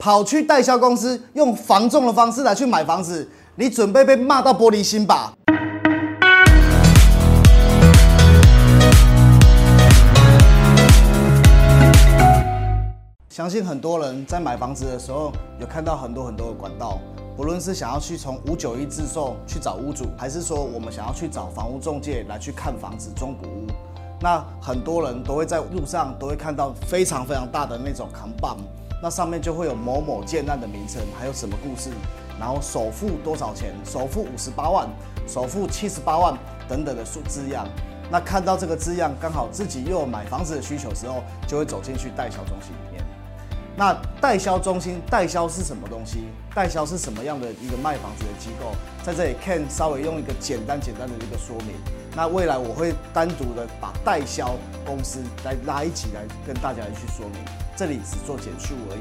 跑去代销公司用房仲的方式来去买房子，你准备被骂到玻璃心吧？相信很多人在买房子的时候有看到很多很多的管道，不论是想要去从五九一自售去找屋主，还是说我们想要去找房屋中介来去看房子中古屋，那很多人都会在路上都会看到非常非常大的那种扛棒，那上面就会有某某建案的名称，还有什么故事，然后首付多少钱，首付五十八万，首付七十八万等等的数字样。那看到这个字样，刚好自己又有买房子的需求时候，就会走进去代销中心里面。那代销中心，代销是什么东西？代销是什么样的一个卖房子的机构？在这里，Ken 稍微用一个简单简单的一个说明。那未来我会单独的把代销公司来拉一起来跟大家来去说明，这里只做简述而已。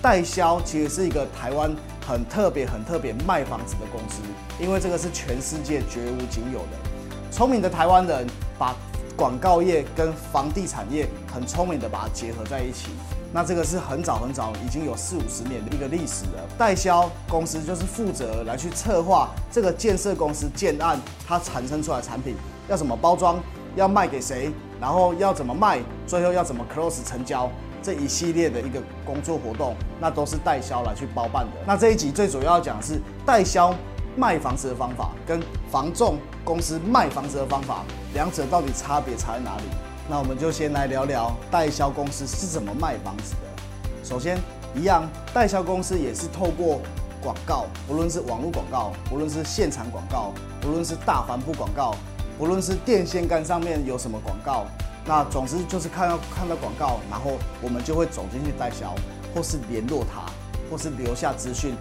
代销其实是一个台湾很特别、很特别卖房子的公司，因为这个是全世界绝无仅有的。聪明的台湾人把广告业跟房地产业很聪明的把它结合在一起。那这个是很早很早，已经有四五十年的一个历史了。代销公司就是负责来去策划这个建设公司建案，它产生出来产品要怎么包装，要卖给谁，然后要怎么卖，最后要怎么 close 成交，这一系列的一个工作活动，那都是代销来去包办的。那这一集最主要讲是代销卖房子的方法，跟房仲公司卖房子的方法，两者到底差别差在哪里？那我们就先来聊聊代销公司是怎么卖房子的。首先，一样，代销公司也是透过广告，不论是网络广告，不论是现场广告，不论是大帆布广告，不论是电线杆上面有什么广告，那总之就是看到看到广告，然后我们就会走进去代销，或是联络他，或是留下资讯，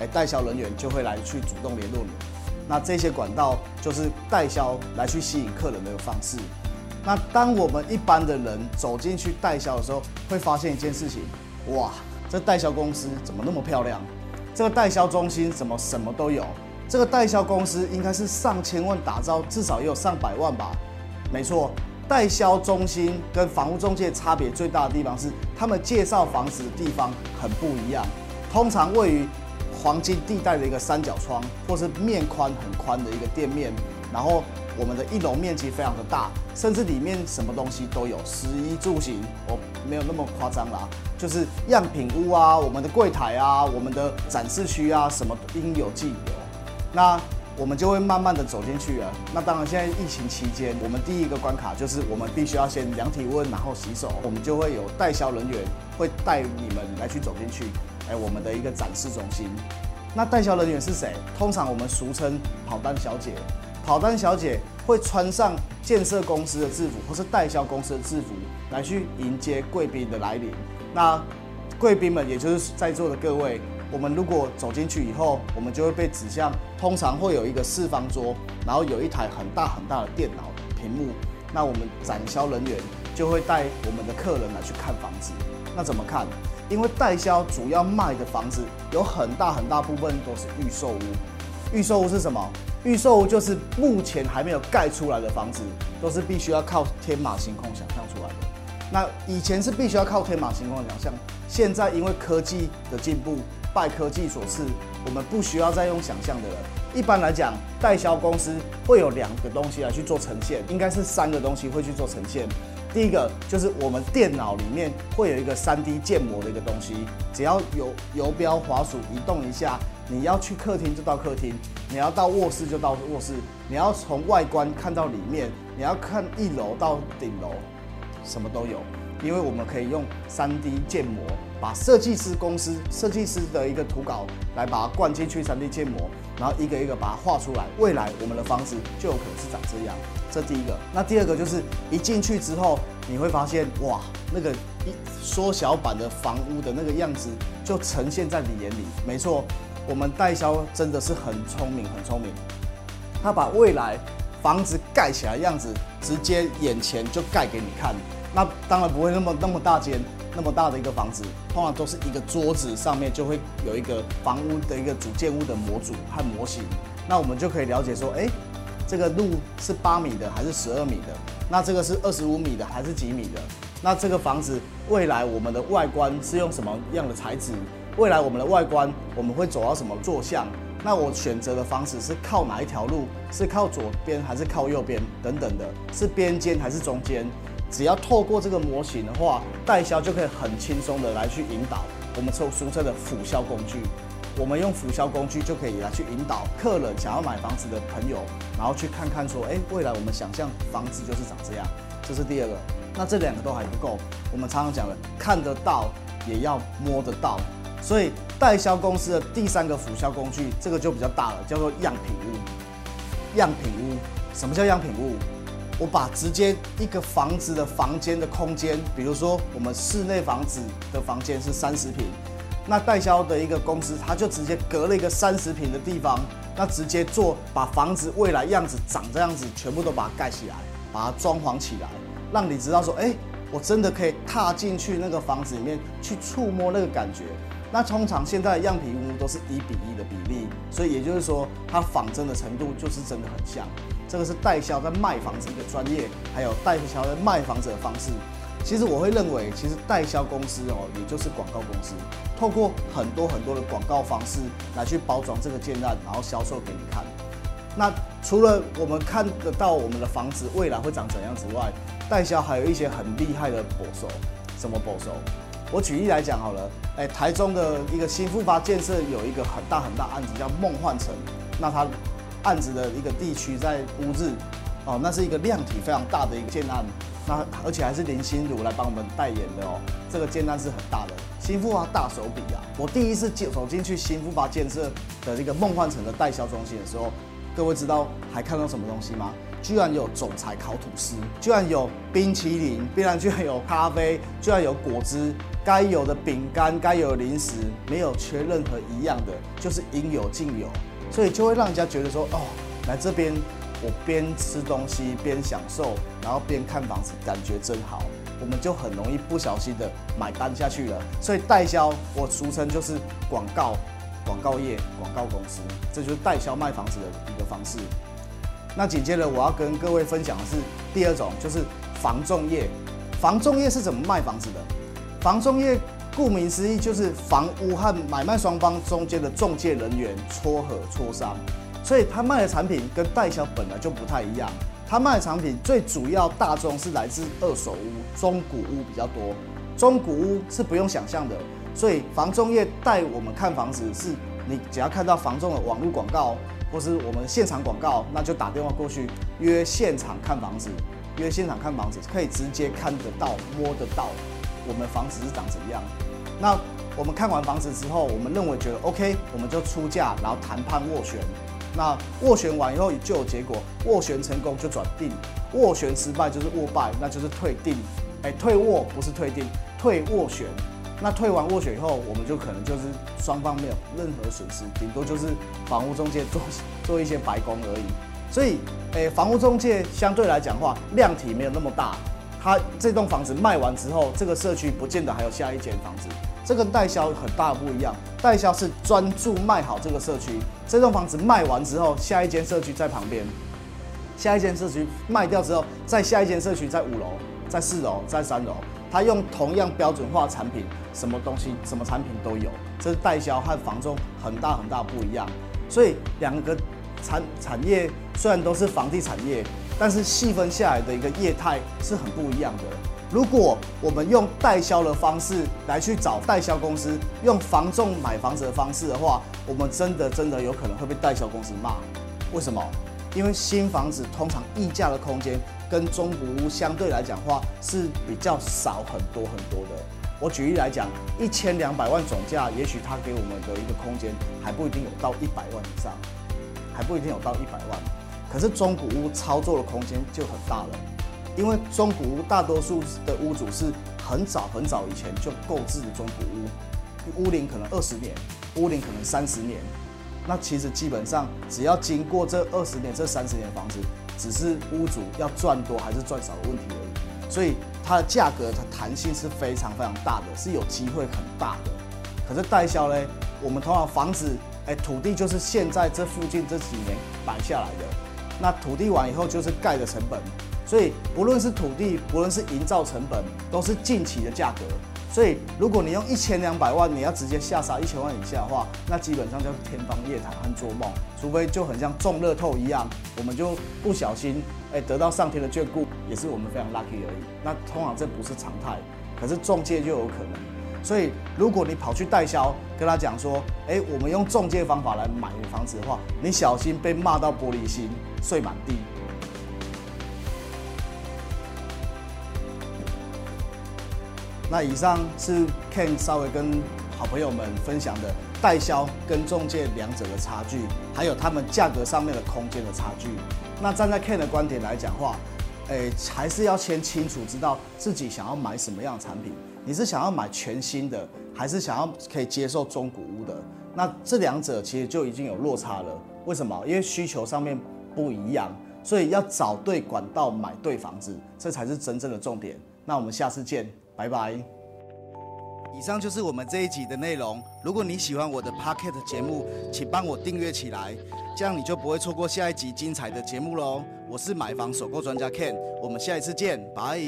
哎，代销人员就会来去主动联络你。那这些管道就是代销来去吸引客人的方式。那当我们一般的人走进去代销的时候，会发现一件事情，哇，这代销公司怎么那么漂亮？这个代销中心怎么什么都有？这个代销公司应该是上千万打造，至少也有上百万吧？没错，代销中心跟房屋中介差别最大的地方是，他们介绍房子的地方很不一样，通常位于黄金地带的一个三角窗，或是面宽很宽的一个店面，然后。我们的一楼面积非常的大，甚至里面什么东西都有，食衣住行，我没有那么夸张啦，就是样品屋啊，我们的柜台啊，我们的展示区啊，什么应有尽有。那我们就会慢慢的走进去了。那当然，现在疫情期间，我们第一个关卡就是我们必须要先量体温，然后洗手。我们就会有代销人员会带你们来去走进去，哎，我们的一个展示中心。那代销人员是谁？通常我们俗称跑单小姐。跑单小姐会穿上建设公司的制服，或是代销公司的制服，来去迎接贵宾的来临。那贵宾们，也就是在座的各位，我们如果走进去以后，我们就会被指向，通常会有一个四方桌，然后有一台很大很大的电脑屏幕。那我们展销人员就会带我们的客人来去看房子。那怎么看？因为代销主要卖的房子有很大很大部分都是预售屋。预售屋是什么？预售就是目前还没有盖出来的房子，都是必须要靠天马行空想象出来的。那以前是必须要靠天马行空想象，现在因为科技的进步，拜科技所赐，我们不需要再用想象的了。一般来讲，代销公司会有两个东西来去做呈现，应该是三个东西会去做呈现。第一个就是我们电脑里面会有一个 3D 建模的一个东西，只要有游标滑鼠移动一下。你要去客厅就到客厅，你要到卧室就到卧室，你要从外观看到里面，你要看一楼到顶楼，什么都有，因为我们可以用 3D 建模，把设计师公司设计师的一个图稿来把它灌进去 3D 建模，然后一个一个把它画出来，未来我们的房子就有可能是长这样。这第一个，那第二个就是一进去之后，你会发现哇，那个一缩小版的房屋的那个样子就呈现在你眼里，没错。我们代销真的是很聪明，很聪明。他把未来房子盖起来的样子，直接眼前就盖给你看。那当然不会那么那么大间，那么大的一个房子，通常都是一个桌子上面就会有一个房屋的一个主建物的模组和模型。那我们就可以了解说，哎，这个路是八米的还是十二米的？那这个是二十五米的还是几米的？那这个房子未来我们的外观是用什么样的材质？未来我们的外观我们会走到什么坐向？那我选择的房子是靠哪一条路？是靠左边还是靠右边？等等的，是边间还是中间？只要透过这个模型的话，代销就可以很轻松的来去引导我们称俗称的辅销工具。我们用辅销工具就可以来去引导客人想要买房子的朋友，然后去看看说，哎，未来我们想象房子就是长这样。这是第二个。那这两个都还不够，我们常常讲的，看得到也要摸得到。所以代销公司的第三个辅销工具，这个就比较大了，叫做样品屋。样品屋，什么叫样品屋？我把直接一个房子的房间的空间，比如说我们室内房子的房间是三十平，那代销的一个公司，他就直接隔了一个三十平的地方，那直接做把房子未来样子长这样子，全部都把它盖起来，把它装潢起来，让你知道说，哎，我真的可以踏进去那个房子里面去触摸那个感觉。那通常现在的样品屋都是一比一的比例，所以也就是说，它仿真的程度就是真的很像。这个是代销在卖房子一个专业，还有代销在卖房子的方式。其实我会认为，其实代销公司哦，也就是广告公司，透过很多很多的广告方式来去包装这个建案，然后销售给你看。那除了我们看得到我们的房子未来会长怎样之外，代销还有一些很厉害的保守，什么保守？我举例来讲好了，哎，台中的一个新复发建设有一个很大很大案子叫梦幻城，那它案子的一个地区在乌日，哦，那是一个量体非常大的一个建案，那而且还是林心如来帮我们代言的哦，这个建案是很大的，新复发大手笔啊！我第一次进走进去新复发建设的这个梦幻城的代销中心的时候，各位知道还看到什么东西吗？居然有总裁烤吐司，居然有冰淇淋，居然居然有咖啡，居然有果汁，该有的饼干，该有的零食，没有缺任何一样的，就是应有尽有，所以就会让人家觉得说，哦，来这边我边吃东西边享受，然后边看房子，感觉真好，我们就很容易不小心的买单下去了。所以代销，我俗称就是广告，广告业，广告公司，这就是代销卖房子的一个方式。那紧接着我要跟各位分享的是第二种，就是房仲业。房仲业是怎么卖房子的？房中业顾名思义就是房屋和买卖双方中间的中介人员撮合磋商，所以他卖的产品跟代销本来就不太一样。他卖的产品最主要大众是来自二手屋、中古屋比较多。中古屋是不用想象的，所以房中业带我们看房子，是你只要看到房仲的网络广告。或是我们现场广告，那就打电话过去约现场看房子，约现场看房子可以直接看得到、摸得到我们房子是长怎样。那我们看完房子之后，我们认为觉得 OK，我们就出价，然后谈判斡旋。那斡旋完以后就有结果，斡旋成功就转定，斡旋失败就是斡败，那就是退定。哎，退斡不是退定，退斡旋。那退完斡旋以后，我们就可能就是双方没有任何损失，顶多就是房屋中介做做一些白工而已。所以，诶，房屋中介相对来讲话量体没有那么大。他这栋房子卖完之后，这个社区不见得还有下一间房子。这跟代销很大不一样，代销是专注卖好这个社区，这栋房子卖完之后，下一间社区在旁边，下一间社区卖掉之后，在下一间社区在五楼，在四楼，在三楼。他用同样标准化产品，什么东西、什么产品都有，这是代销和房中很大很大不一样。所以两个产产业虽然都是房地产业，但是细分下来的一个业态是很不一样的。如果我们用代销的方式来去找代销公司，用房仲买房子的方式的话，我们真的真的有可能会被代销公司骂。为什么？因为新房子通常溢价的空间跟中古屋相对来讲话是比较少很多很多的。我举例来讲，一千两百万总价，也许它给我们的一个空间还不一定有到一百万以上，还不一定有到一百万。可是中古屋操作的空间就很大了，因为中古屋大多数的屋主是很早很早以前就购置的中古屋，屋龄可能二十年，屋龄可能三十年。那其实基本上，只要经过这二十年、这三十年房子，只是屋主要赚多还是赚少的问题而已。所以它的价格它弹性是非常非常大的，是有机会很大的。可是代销呢，我们通常房子，哎，土地就是现在这附近这几年买下来的，那土地完以后就是盖的成本，所以不论是土地，不论是营造成本，都是近期的价格。所以如果你用一千两百万，你要直接下杀一千万以下的话，那基本上就是天方夜谭和做梦。除非就很像中乐透一样，我们就不小心哎得到上天的眷顾，也是我们非常 lucky 而已。那通常这不是常态，可是中介就有可能。所以如果你跑去代销，跟他讲说，哎，我们用中介方法来买房子的话，你小心被骂到玻璃心碎满地。那以上是 Ken 稍微跟好朋友们分享的代销跟中介两者的差距，还有他们价格上面的空间的差距。那站在 Ken 的观点来讲话，诶，还是要先清楚知道自己想要买什么样的产品。你是想要买全新的，还是想要可以接受中古屋的？那这两者其实就已经有落差了。为什么？因为需求上面不一样，所以要找对管道买对房子，这才是真正的重点。那我们下次见。拜拜！以上就是我们这一集的内容。如果你喜欢我的 Pocket 节目，请帮我订阅起来，这样你就不会错过下一集精彩的节目喽。我是买房首购专家 Ken，我们下一次见，拜。